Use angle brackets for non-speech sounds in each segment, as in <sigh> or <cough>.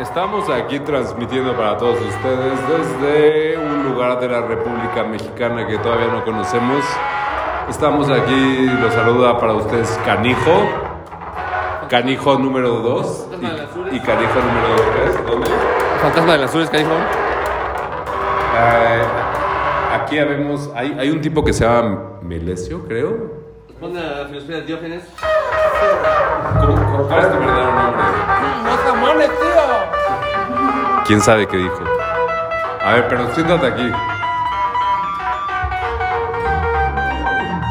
Estamos aquí transmitiendo para todos ustedes desde un lugar de la República Mexicana que todavía no conocemos. Estamos aquí, los saluda para ustedes Canijo, Canijo número 2 y, y Canijo número 3. ¿Dónde? Fantasma de las Azules, canijo. Eh, aquí habemos, hay, hay un tipo que se llama Melesio, creo. Responde a la filosofía de Diógenes. ¿Cómo, cómo- ¿Cuál es tu verdadero nombre? ¿Quién sabe qué dijo? A ver, pero siéntate aquí.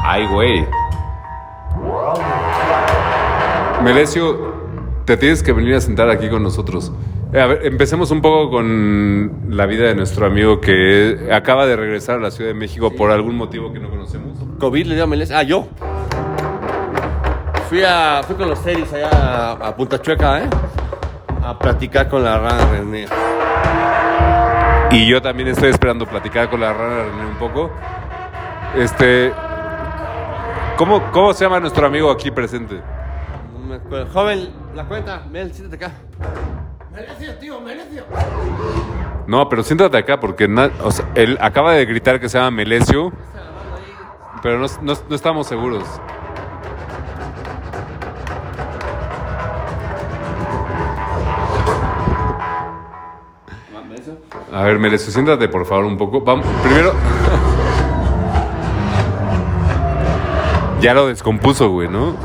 Ay, güey. Melesio, te tienes que venir a sentar aquí con nosotros. Eh, A ver, empecemos un poco con la vida de nuestro amigo que acaba de regresar a la Ciudad de México por algún motivo que no conocemos. COVID le dio a Melés. Ah, yo. Fui, a, fui con los series allá a, a Punta Chueca, ¿eh? A platicar con la rana René. Y yo también estoy esperando platicar con la rana René un poco. Este. ¿Cómo, ¿Cómo se llama nuestro amigo aquí presente? No me acuerdo. Joven, la cuenta. Mel, siéntate acá. Merecio, tío, merecio. No, pero siéntate acá porque na- o sea, él acaba de gritar que se llama Melesio, pero no, no- no estamos seguros. A ver, Melesio, siéntate por favor un poco. Vamos, primero. <laughs> ya lo descompuso, güey, ¿no?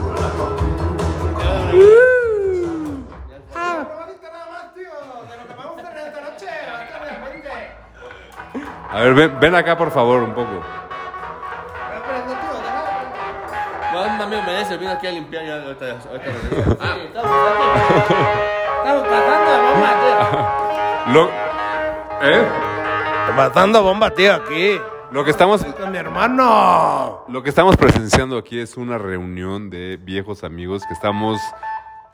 Probadita nada más, tío. De lo que vamos a ver, ven, ven acá por favor un poco. No, amigo Melés vino aquí a limpiar ya. Ahorita, ahorita regreso. <laughs> Ah, estamos Estamos pasando bomba, tío. ¿Eh? Matando bomba, tío, aquí. Lo que estamos Con mi hermano. Lo que estamos presenciando aquí es una reunión de viejos amigos que estamos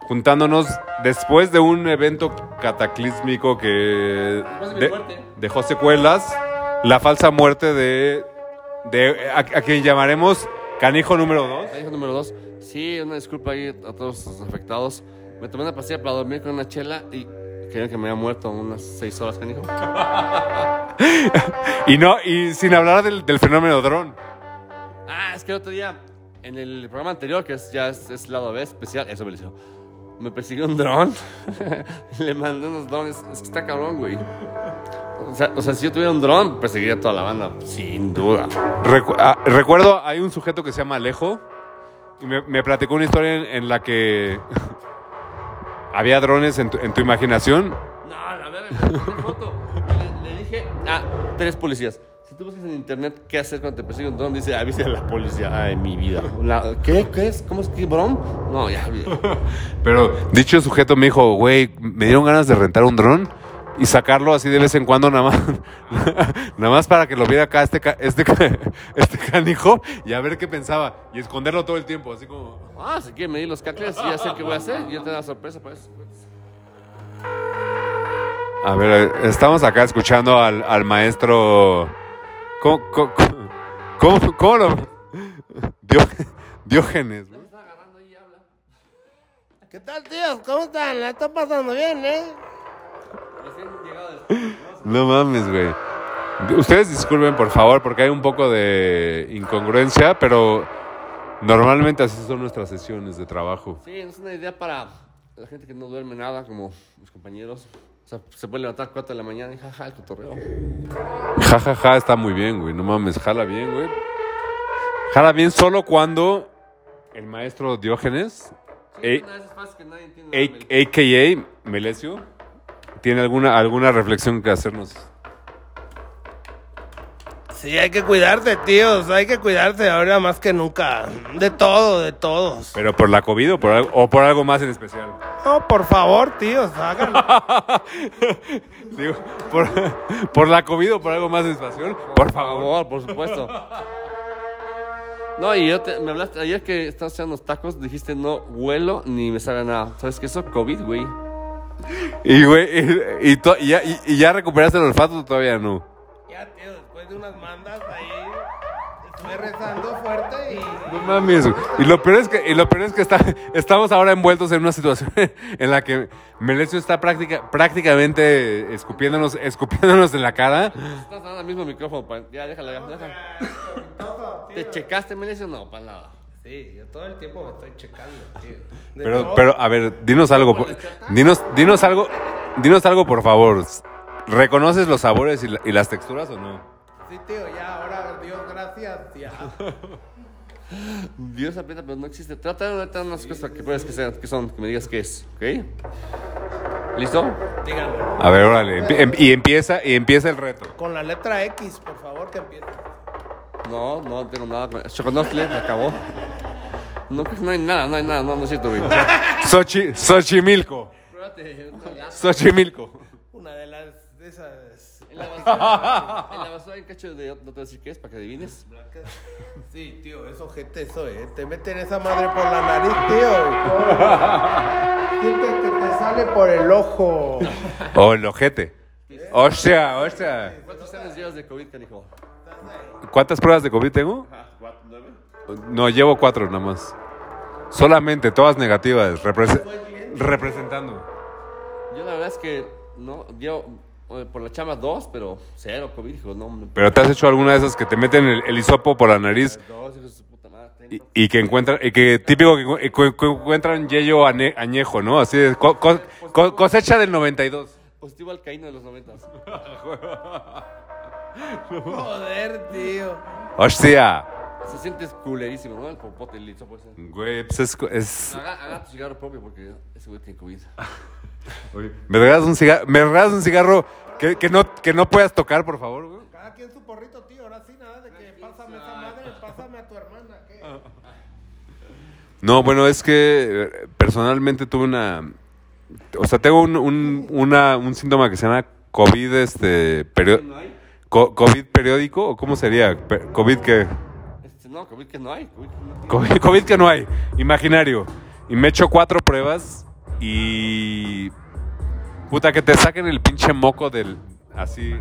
juntándonos después de un evento cataclísmico que Después de mi de- muerte. dejó secuelas, la falsa muerte de, de a, a quien llamaremos Canijo número 2. Canijo número dos. Sí, una disculpa ahí a todos los afectados. Me tomé una pastilla para dormir con una chela y que me había muerto unas seis horas, canijo. <laughs> Y no, y sin hablar del, del fenómeno dron. Ah, es que el otro día, en el programa anterior, que es, ya es, es lado B especial, eso me lo hizo. Me persiguió un dron. <laughs> Le mandé unos drones. Es que está cabrón, güey. O sea, o sea, si yo tuviera un dron, perseguiría a toda la banda. Sin duda. Recu- ah, recuerdo, hay un sujeto que se llama Alejo y me, me platicó una historia en, en la que <laughs> había drones en tu, en tu imaginación. No, me tomé foto. Le, le dije, ah, tres policías. Si tú buscas en internet qué hacer cuando te persigue un dron, dice, avisa a la policía. Ay, mi vida. La- ¿Qué? ¿Qué es? ¿Cómo es que dron? No, ya. <laughs> Pero dicho sujeto me dijo, güey, me dieron ganas de rentar un dron y sacarlo así de vez en cuando nada más, <laughs> nada más para que lo viera acá este, este, <laughs> este canijo y a ver qué pensaba y esconderlo todo el tiempo, así como... Ah, si quieren medir los cacles y ya sé qué voy a hacer. Y yo te da sorpresa, pues. A ver, estamos acá escuchando al, al maestro... ¿Cómo, cómo, cómo, cómo lo...? Dió- Diógenes. ¿Qué tal, tíos? ¿Cómo están? La están pasando bien, ¿eh? No mames, güey. Ustedes disculpen, por favor, porque hay un poco de incongruencia, pero normalmente así son nuestras sesiones de trabajo. Sí, es una idea para la gente que no duerme nada, como mis compañeros. O sea, se puede levantar a 4 de la mañana y jaja, el cotorreo. Ja, ja, ja, está muy bien, güey. No mames, jala bien, güey. Jala bien solo cuando el maestro Diógenes, Sí, Ey. una de esas frases que nadie entiende. a- a.k.a. Melesio, tiene alguna, alguna reflexión que hacernos. Sí, hay que cuidarse, tíos. Hay que cuidarse ahora más que nunca. De todo, de todos. ¿Pero por la COVID o por algo, o por algo más en especial? No, por favor, tíos, háganlo. <laughs> Digo, por, por la COVID o por algo más en especial, por Por favor. favor, por supuesto. No, y yo te, me hablaste ayer que estabas haciendo unos tacos, dijiste no huelo ni me sabe nada. ¿Sabes qué? Eso COVID, güey. Y, güey, y, y to- y ya, y- y ya recuperaste el olfato o todavía no. ya, tío, después de unas mandas ahí. Estuve rezando fuerte y... No mames, güey. Y lo peor es que, y lo peor es que está, estamos ahora envueltos en una situación <laughs> en la que Melesio está práctica, prácticamente escupiéndonos, escupiéndonos en la cara. Estás dando el mismo micrófono. pa- Ya, déjala, ya, déjala. ¿Te checaste, Melesio? No, para nada. Sí, yo todo el tiempo me estoy checando, tío. De <laughs> Pero, todo. pero, a ver, dinos algo. por- Dinos, dinos algo, dinos algo, por favor. ¿Reconoces los sabores y, la- y las texturas o no? Sí, tío, ya, ahora, Dios gracias, ya. <laughs> Dios aprieta, pero no existe. Trata de darte unas cosas que puedes que sean, que son, que me digas qué es, ¿ok? ¿Listo? Dígame. A ver, órale. empie- em- y empieza, y empieza el reto. Con la letra X, por favor, que empiece. No, no tengo nada. con- Choconostle, acabó. No, no hay nada, no hay nada, no, no es cierto, güey. Xochi, Xochimilco. Espérate, Xochimilco. Una de las de esas. en la basura, en la basura hay un cacho de, no te voy a decir qué es, para que adivines. Sí, tío, es ojete eso, eh. Te meten esa madre por la nariz, tío. Siente que te sale por el ojo. O el ojete. Hostia, hostia. ¿Cuántos años llevas de COVID, canijo? ¿Cuántas pruebas de COVID tengo? ¿Cuatro, nueve? No, llevo cuatro nada más. Solamente, todas negativas. represe- representando. Yo la verdad es que no, yo eh, por la chamba dos, pero cero COVID, hijo, no. Pero te has hecho alguna de esas que te meten el, el hisopo por la nariz Dos, hijos de su puta madre. y, y que encuentran, y que típico que, que- encuentran yello ane- añejo, ¿no? Así de co- co- co- cosecha del 92. Positivo al caíno de los noventas. <laughs> Joder, tío. Hostia. Se siente culerísimo, ¿no? El popote, el liso, pues. Güey, pues es, es- Haga, haga tu cigarro propio porque ese güey tiene COVID. <laughs> ¿Me regalas un cigarro, ¿me regalas un cigarro que, que no, que no puedas tocar, por favor, güey? Cada quien su porrito, tío. Ahora sí, nada de que pásame esa madre, pásame a tu hermana. ¿qué? No, bueno, es que eh, personalmente tuve una... O sea, tengo un, un, una- un síntoma que se llama COVID, este, perio- co- COVID periódico, o cómo sería? COVID que... No, COVID que no hay. COVID que no tiene. COVID, COVID que no hay, imaginario. Y me echo cuatro pruebas y... Puta, que te saquen el pinche moco del... Así...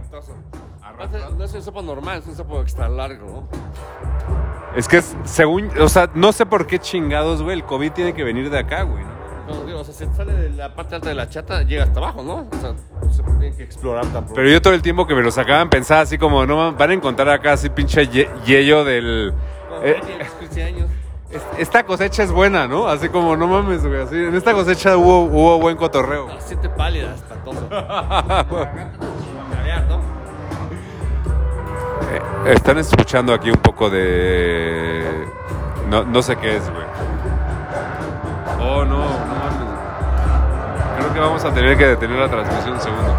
No es un sopo normal, es un sopo extra largo, ¿no? Es que es, según... O sea, no sé por qué chingados, güey, el COVID tiene que venir de acá, güey. ¿no? Digo, o sea, si sale de la parte alta de la chata, llega hasta abajo, ¿no? O sea, no se tiene que explorar tampoco. Pero yo todo el tiempo que me lo sacaban pensaba así como, no, van a encontrar acá así pinche ye- yello del... Eh, tiene 15 años. es- esta cosecha es buena, ¿no? Así como, no mames, güey, así, en esta cosecha hubo, hubo buen cotorreo. No, siente pálida, espantoso. <laughs> Caviar, ¿no? Eh, Están escuchando aquí un poco de... No, no sé qué es, güey. Oh, no, no mames. Creo que vamos a tener que detener la transmisión un segundo.